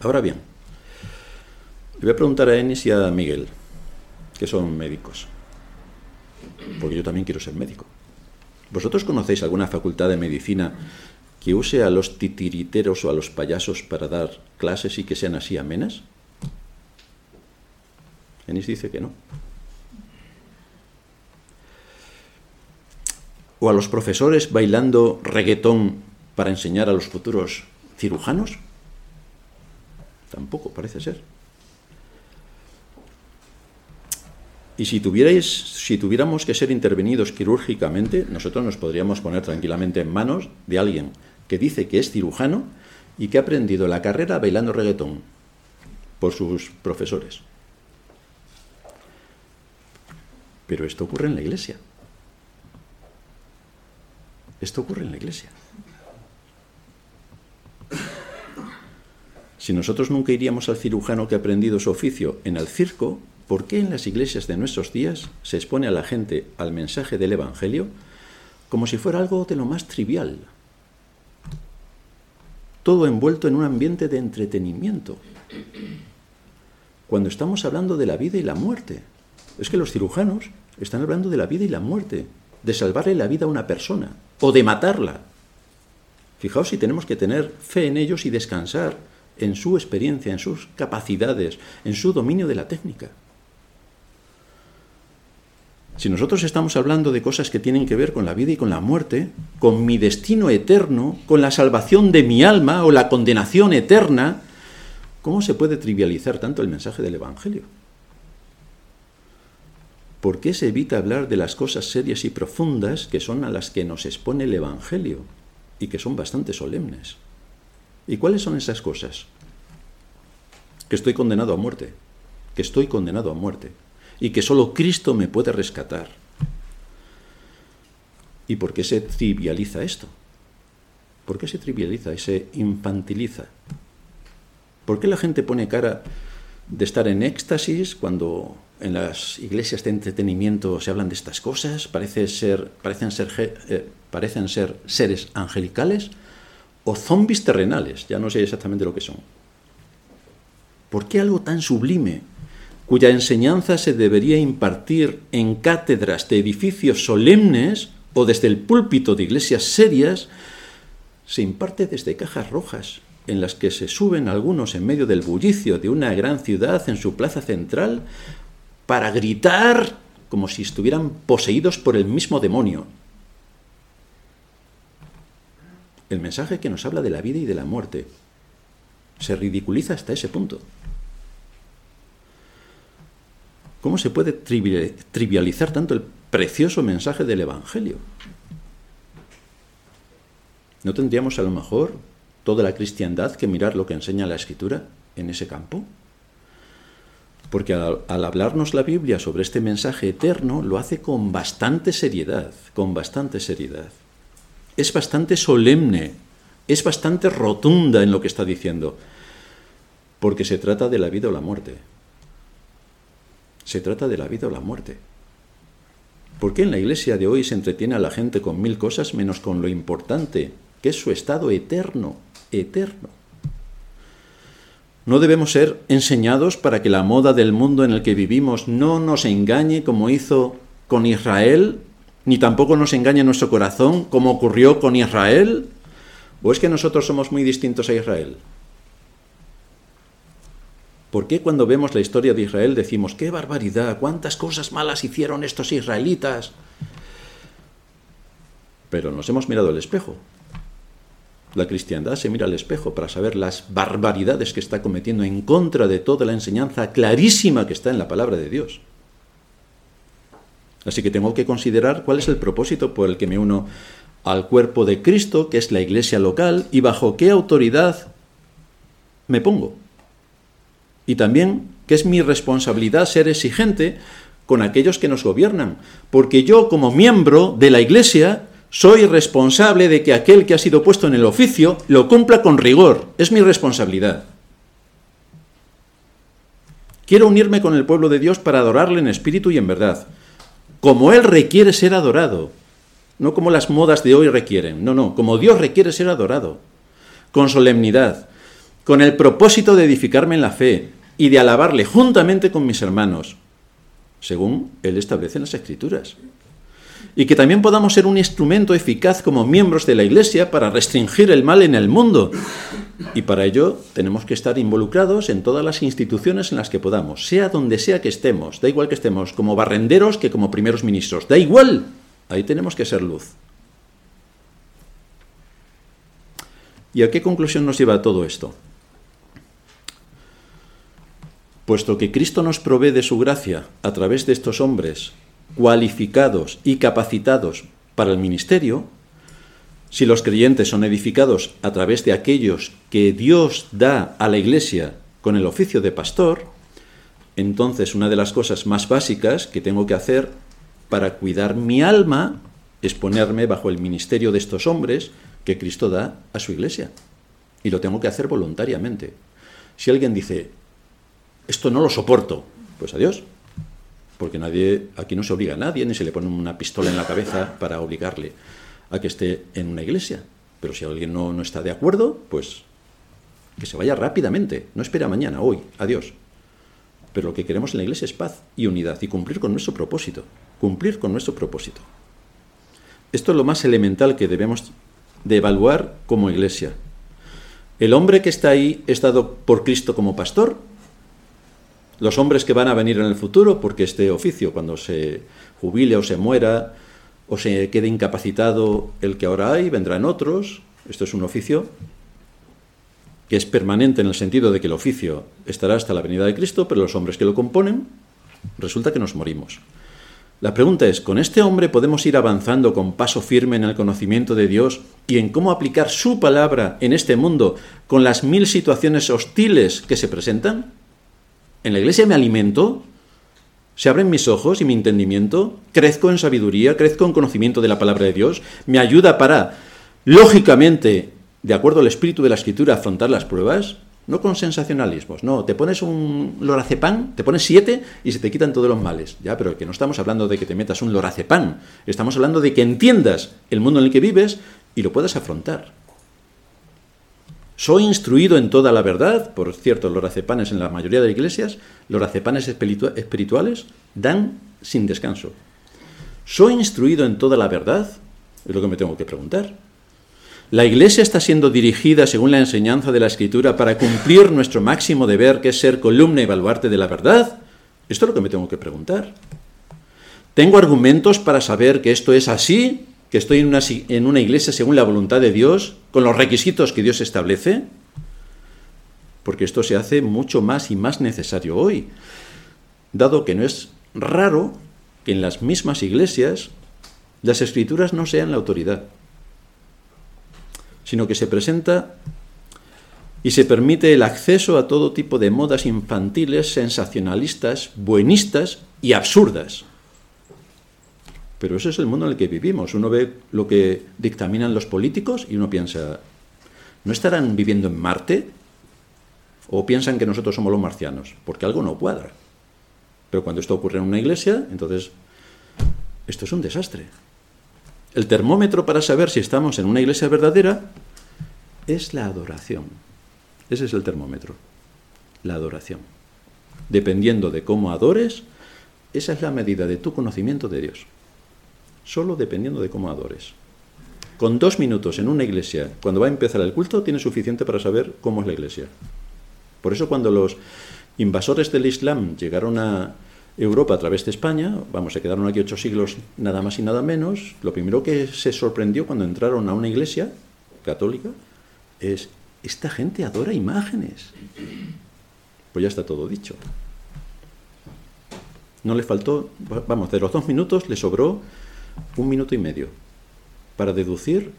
Ahora bien, le voy a preguntar a Enis y a Miguel, que son médicos. Porque yo también quiero ser médico. ¿Vosotros conocéis alguna facultad de medicina que use a los titiriteros o a los payasos para dar clases y que sean así amenas? Enis dice que no. ¿O a los profesores bailando reggaetón para enseñar a los futuros cirujanos? Tampoco parece ser. Y si, tuvierais, si tuviéramos que ser intervenidos quirúrgicamente, nosotros nos podríamos poner tranquilamente en manos de alguien que dice que es cirujano y que ha aprendido la carrera bailando reggaetón por sus profesores. Pero esto ocurre en la iglesia. Esto ocurre en la iglesia. Si nosotros nunca iríamos al cirujano que ha aprendido su oficio en el circo, ¿por qué en las iglesias de nuestros días se expone a la gente al mensaje del Evangelio como si fuera algo de lo más trivial? Todo envuelto en un ambiente de entretenimiento. Cuando estamos hablando de la vida y la muerte, es que los cirujanos están hablando de la vida y la muerte, de salvarle la vida a una persona o de matarla. Fijaos si tenemos que tener fe en ellos y descansar en su experiencia, en sus capacidades, en su dominio de la técnica. Si nosotros estamos hablando de cosas que tienen que ver con la vida y con la muerte, con mi destino eterno, con la salvación de mi alma o la condenación eterna, ¿cómo se puede trivializar tanto el mensaje del Evangelio? ¿Por qué se evita hablar de las cosas serias y profundas que son a las que nos expone el Evangelio y que son bastante solemnes? ¿Y cuáles son esas cosas? Que estoy condenado a muerte, que estoy condenado a muerte y que solo Cristo me puede rescatar. ¿Y por qué se trivializa esto? ¿Por qué se trivializa y se infantiliza? ¿Por qué la gente pone cara de estar en éxtasis cuando en las iglesias de entretenimiento se hablan de estas cosas, parece ser, parecen, ser, eh, parecen ser seres angelicales o zombies terrenales, ya no sé exactamente lo que son. ¿Por qué algo tan sublime, cuya enseñanza se debería impartir en cátedras de edificios solemnes o desde el púlpito de iglesias serias, se imparte desde cajas rojas, en las que se suben algunos en medio del bullicio de una gran ciudad en su plaza central para gritar como si estuvieran poseídos por el mismo demonio. El mensaje que nos habla de la vida y de la muerte se ridiculiza hasta ese punto. ¿Cómo se puede trivializar tanto el precioso mensaje del Evangelio? ¿No tendríamos a lo mejor toda la cristiandad que mirar lo que enseña la Escritura en ese campo? Porque al, hablarnos la Biblia sobre este mensaje eterno, lo hace con bastante seriedad, con bastante seriedad. Es bastante solemne, es bastante rotunda en lo que está diciendo, porque se trata de la vida o la muerte. Se trata de la vida o la muerte. ¿Por qué en la iglesia de hoy se entretiene a la gente con mil cosas menos con lo importante, que es su estado eterno, eterno? No debemos ser enseñados para que la moda del mundo en el que vivimos no nos engañe como hizo con Israel, ni tampoco nos engañe nuestro corazón como ocurrió con Israel. ¿O es que nosotros somos muy distintos a Israel? ¿Por qué cuando vemos la historia de Israel decimos, qué barbaridad, cuántas cosas malas hicieron estos israelitas? Pero nos hemos mirado al espejo. La cristiandad se mira al espejo para saber las barbaridades que está cometiendo en contra de toda la enseñanza clarísima que está en la palabra de Dios. Así que tengo que considerar cuál es el propósito por el que me uno al cuerpo de Cristo, que es la iglesia local, y bajo qué autoridad me pongo. Y también que es mi responsabilidad ser exigente con aquellos que nos gobiernan, porque yo como miembro de la iglesia soy responsable de que aquel que ha sido puesto en el oficio lo cumpla con rigor. Es mi responsabilidad. Quiero unirme con el pueblo de Dios para adorarle en espíritu y en verdad, como Él requiere ser adorado, no como las modas de hoy requieren, no, no, como Dios requiere ser adorado, con solemnidad, con el propósito de edificarme en la fe y de alabarle juntamente con mis hermanos, según Él establece en las Escrituras y que también podamos ser un instrumento eficaz como miembros de la Iglesia para restringir el mal en el mundo. Y para ello tenemos que estar involucrados en todas las instituciones en las que podamos, sea donde sea que estemos, da igual que estemos como barrenderos que como primeros ministros, da igual, ahí tenemos que ser luz. ¿Y a qué conclusión nos lleva todo esto? Puesto que Cristo nos provee de su gracia a través de estos hombres cualificados y capacitados para el ministerio, si los creyentes son edificados a través de aquellos que Dios da a la iglesia con el oficio de pastor, entonces una de las cosas más básicas que tengo que hacer para cuidar mi alma es ponerme bajo el ministerio de estos hombres que Cristo da a su iglesia. Y lo tengo que hacer voluntariamente. Si alguien dice, esto no lo soporto, pues adiós, porque nadie, aquí no se obliga a nadie, ni se le pone una pistola en la cabeza para obligarle a que esté en una iglesia. Pero si alguien no, no está de acuerdo, pues que se vaya rápidamente, no espera mañana, hoy, adiós. Pero lo que queremos en la iglesia es paz y unidad y cumplir con nuestro propósito, cumplir con nuestro propósito. Esto es lo más elemental que debemos de evaluar como iglesia. El hombre que está ahí es dado por Cristo como pastor los hombres que van a venir en el futuro, porque este oficio, cuando se jubile o se muera o se quede incapacitado el que ahora hay, vendrán otros. Esto es un oficio que es permanente en el sentido de que el oficio estará hasta la venida de Cristo, pero los hombres que lo componen, resulta que nos morimos. La pregunta es, ¿con este hombre podemos ir avanzando con paso firme en el conocimiento de Dios y en cómo aplicar su palabra en este mundo con las mil situaciones hostiles que se presentan? En la iglesia me alimento, se abren mis ojos y mi entendimiento, crezco en sabiduría, crezco en conocimiento de la palabra de Dios, me ayuda para, lógicamente, de acuerdo al espíritu de la escritura, afrontar las pruebas, no con sensacionalismos, no, te pones un lorazepam, te pones siete y se te quitan todos los males, ya, pero que no estamos hablando de que te metas un lorazepam, estamos hablando de que entiendas el mundo en el que vives y lo puedas afrontar. Soy instruido en toda la verdad, por cierto, los racepanes en la mayoría de iglesias, los racepanes espirituales dan sin descanso. ¿Soy instruido en toda la verdad? Es lo que me tengo que preguntar. ¿La iglesia está siendo dirigida según la enseñanza de la escritura para cumplir nuestro máximo deber, que es ser columna y baluarte de la verdad? Esto es lo que me tengo que preguntar. ¿Tengo argumentos para saber que esto es así que estoy en una, iglesia según la voluntad de Dios, con los requisitos que Dios establece? Porque esto se hace mucho más y más necesario hoy, dado que no es raro que en las mismas iglesias las escrituras no sean la autoridad, sino que se presenta y se permite el acceso a todo tipo de modas infantiles, sensacionalistas, buenistas y absurdas. Pero ese es el mundo en el que vivimos. Uno ve lo que dictaminan los políticos y uno piensa, ¿no estarán viviendo en Marte? ¿O piensan que nosotros somos los marcianos? Porque algo no cuadra. Pero cuando esto ocurre en una iglesia, entonces esto es un desastre. El termómetro para saber si estamos en una iglesia verdadera es la adoración. Ese es el termómetro, la adoración. Dependiendo de cómo adores, esa es la medida de tu conocimiento de Dios solo dependiendo de cómo adores. Con dos minutos en una iglesia, cuando va a empezar el culto, tiene suficiente para saber cómo es la iglesia. Por eso cuando los invasores del Islam llegaron a Europa a través de España, vamos, se quedaron aquí ocho siglos nada más y nada menos, lo primero que se sorprendió cuando entraron a una iglesia católica es, esta gente adora imágenes. Pues ya está todo dicho. No le faltó, vamos, de los dos minutos le sobró un minuto y medio para deducir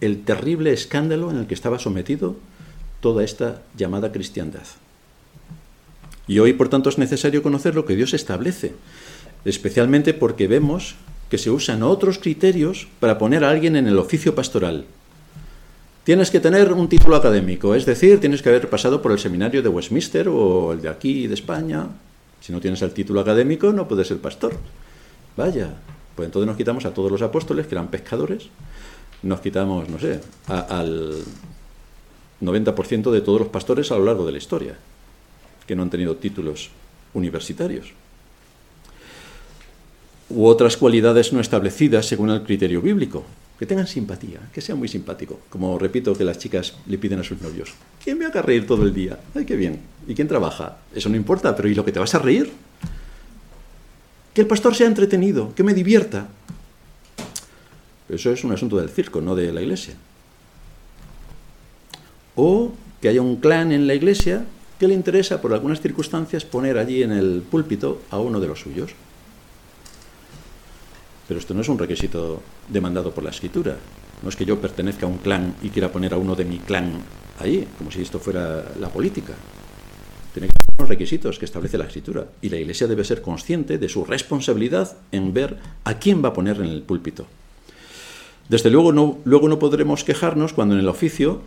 el terrible escándalo en el que estaba sometido toda esta llamada cristiandad. Y hoy, por tanto, es necesario conocer lo que Dios establece, especialmente porque vemos que se usan otros criterios para poner a alguien en el oficio pastoral. Tienes que tener un título académico, es decir, tienes que haber pasado por el seminario de Westminster o el de aquí de España. Si no tienes el título académico, no puedes ser pastor. Vaya, pues entonces nos quitamos a todos los apóstoles, que eran pescadores, nos quitamos, no sé, al 90% de todos los pastores a lo largo de la historia, que no han tenido títulos universitarios. U otras cualidades no establecidas según el criterio bíblico. Que tengan simpatía, que sea muy simpático. Como repito que las chicas le piden a sus novios. ¿Quién me haga reír todo el día? ¡Ay, qué bien! ¿Y quién trabaja? Eso no importa, pero ¿y lo que te vas a reír? Que el pastor sea entretenido, que me divierta. eso es un asunto del circo, no de la iglesia. O que haya un clan en la iglesia que le interesa, por algunas circunstancias, poner allí en el púlpito a uno de los suyos. Pero esto no es un requisito demandado por la escritura. No es que yo pertenezca a un clan y quiera poner a uno de mi clan allí, como si esto fuera la política. Tiene que ser los requisitos que establece la escritura. Y la iglesia debe ser consciente de su responsabilidad en ver a quién va a poner en el púlpito. Desde luego no, luego no podremos quejarnos cuando en el oficio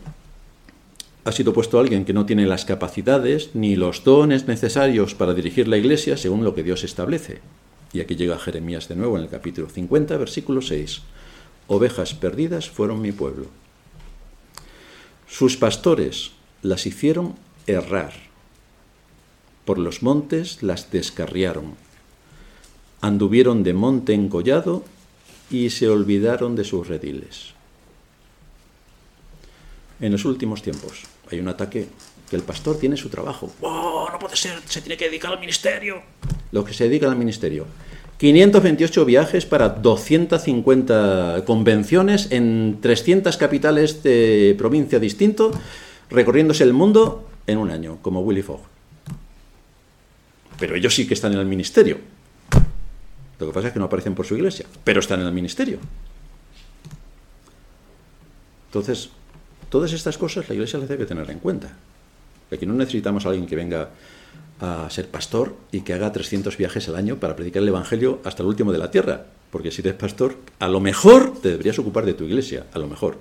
ha sido puesto alguien que no tiene las capacidades ni los dones necesarios para dirigir la iglesia según lo que Dios establece. Y aquí llega Jeremías de nuevo en el capítulo 50, versículo 6. Ovejas perdidas fueron mi pueblo. Sus pastores las hicieron errar por los montes las descarriaron. Anduvieron de monte en collado y se olvidaron de sus rediles. En los últimos tiempos hay un ataque que el pastor tiene su trabajo. ¡Oh, no puede ser! Se tiene que dedicar al ministerio. Lo que se dedica al ministerio. 528 viajes para 250 convenciones en 300 capitales de provincia distinto, recorriéndose el mundo en un año, como Willy Fogg. Pero ellos sí que están en el ministerio. Lo que pasa es que no aparecen por su iglesia, pero están en el ministerio. Entonces, todas estas cosas la iglesia las debe tener en cuenta. Aquí no necesitamos a alguien que venga a ser pastor y que haga 300 viajes al año para predicar el Evangelio hasta el último de la tierra. Porque si eres pastor, a lo mejor te deberías ocupar de tu iglesia, a lo mejor.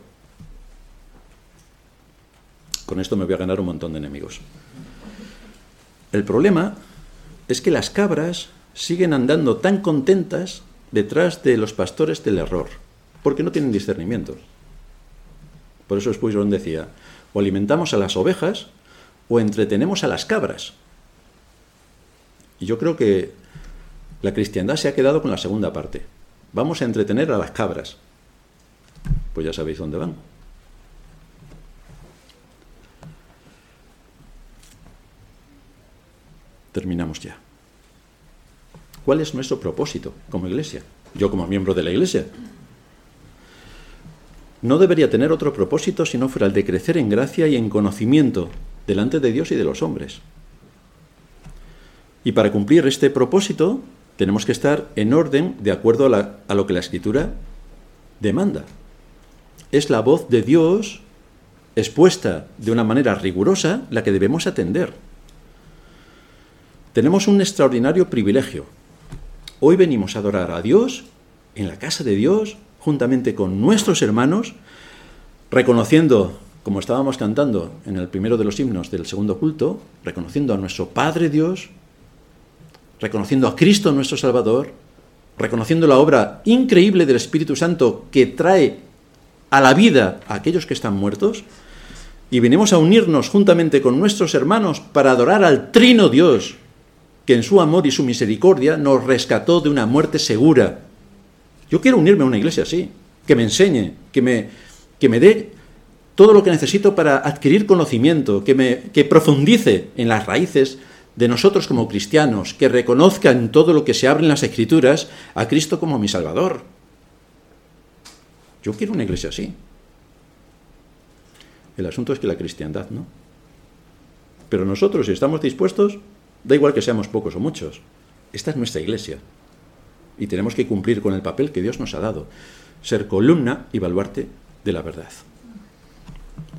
Con esto me voy a ganar un montón de enemigos. El problema es que las cabras siguen andando tan contentas detrás de los pastores del error, porque no tienen discernimiento. Por eso Spurgeon decía, o alimentamos a las ovejas o entretenemos a las cabras. Y yo creo que la cristiandad se ha quedado con la segunda parte. Vamos a entretener a las cabras. Pues ya sabéis dónde van. Terminamos ya. ¿Cuál es nuestro propósito como iglesia? Yo como miembro de la iglesia. No debería tener otro propósito si no fuera el de crecer en gracia y en conocimiento delante de Dios y de los hombres. Y para cumplir este propósito tenemos que estar en orden de acuerdo a, lo que la escritura demanda. Es la voz de Dios expuesta de una manera rigurosa la que debemos atender. Tenemos un extraordinario privilegio. Hoy venimos a adorar a Dios en la casa de Dios, juntamente con nuestros hermanos, reconociendo, como estábamos cantando en el primero de los himnos del segundo culto, reconociendo a nuestro Padre Dios, reconociendo a Cristo nuestro Salvador, reconociendo la obra increíble del Espíritu Santo que trae a la vida a aquellos que están muertos, y venimos a unirnos juntamente con nuestros hermanos para adorar al Trino Dios, que en su amor y su misericordia nos rescató de una muerte segura. Yo quiero unirme a una iglesia así, que me enseñe, que me, que me dé todo lo que necesito para adquirir conocimiento, que, me, que profundice en las raíces de nosotros como cristianos, que reconozca en todo lo que se abre en las escrituras a Cristo como mi Salvador. Yo quiero una iglesia así. El asunto es que la cristiandad no. Pero nosotros, si estamos dispuestos, da igual que seamos pocos o muchos. Esta es nuestra iglesia. Y tenemos que cumplir con el papel que Dios nos ha dado. Ser columna y baluarte de la verdad.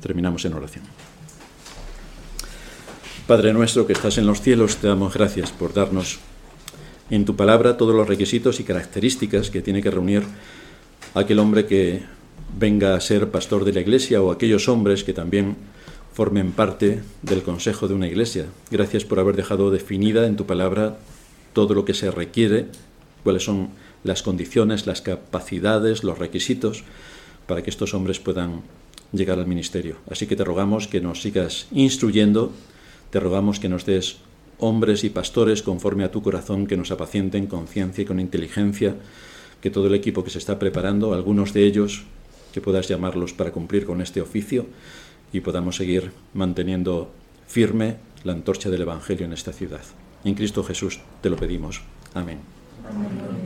Terminamos en oración. Padre nuestro que estás en los cielos, te damos gracias por darnos en tu palabra todos los requisitos y características que tiene que reunir aquel hombre que venga a ser pastor de la iglesia o aquellos hombres que también formen parte del consejo de una iglesia. Gracias por haber dejado definida en tu palabra todo lo que se requiere, cuáles son las condiciones, las capacidades, los requisitos para que estos hombres puedan llegar al ministerio. Así que te rogamos que nos sigas instruyendo, te rogamos que nos des hombres y pastores conforme a tu corazón que nos apacienten con ciencia y con inteligencia, que todo el equipo que se está preparando, algunos de ellos que puedas llamarlos para cumplir con este oficio y podamos seguir manteniendo firme la antorcha del Evangelio en esta ciudad. En Cristo Jesús te lo pedimos. Amén.